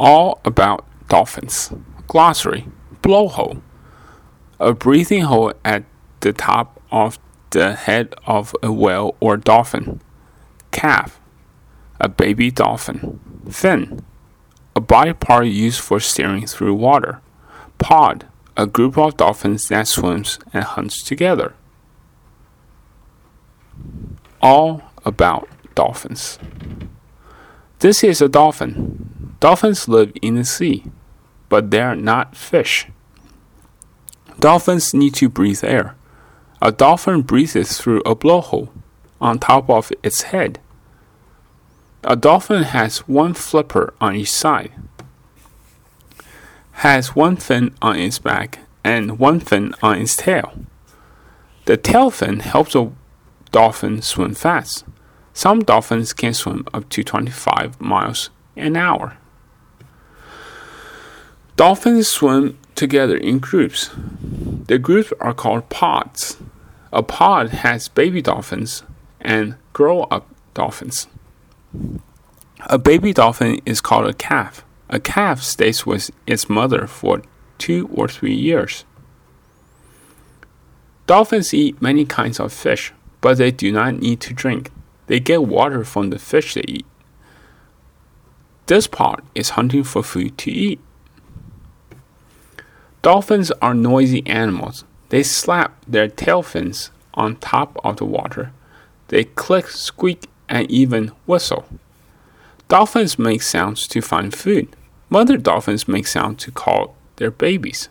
All about dolphins. Glossary Blowhole. A breathing hole at the top of the head of a whale or dolphin. Calf. A baby dolphin. Fin. A body part used for steering through water. Pod. A group of dolphins that swims and hunts together. All about dolphins. This is a dolphin. Dolphins live in the sea, but they are not fish. Dolphins need to breathe air. A dolphin breathes through a blowhole on top of its head. A dolphin has one flipper on each side, has one fin on its back, and one fin on its tail. The tail fin helps a dolphin swim fast. Some dolphins can swim up to 25 miles an hour. Dolphins swim together in groups. The groups are called pods. A pod has baby dolphins and grow up dolphins. A baby dolphin is called a calf. A calf stays with its mother for two or three years. Dolphins eat many kinds of fish, but they do not need to drink. They get water from the fish they eat. This pod is hunting for food to eat. Dolphins are noisy animals. They slap their tail fins on top of the water. They click, squeak, and even whistle. Dolphins make sounds to find food. Mother dolphins make sounds to call their babies.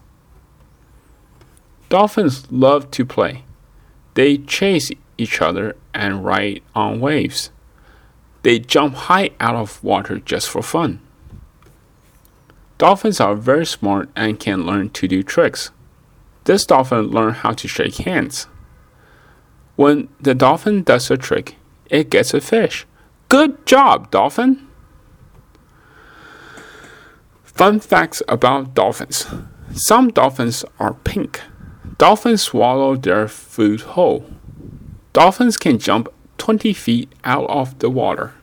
Dolphins love to play. They chase each other and ride on waves. They jump high out of water just for fun. Dolphins are very smart and can learn to do tricks. This dolphin learned how to shake hands. When the dolphin does a trick, it gets a fish. Good job, dolphin! Fun facts about dolphins. Some dolphins are pink. Dolphins swallow their food whole. Dolphins can jump 20 feet out of the water.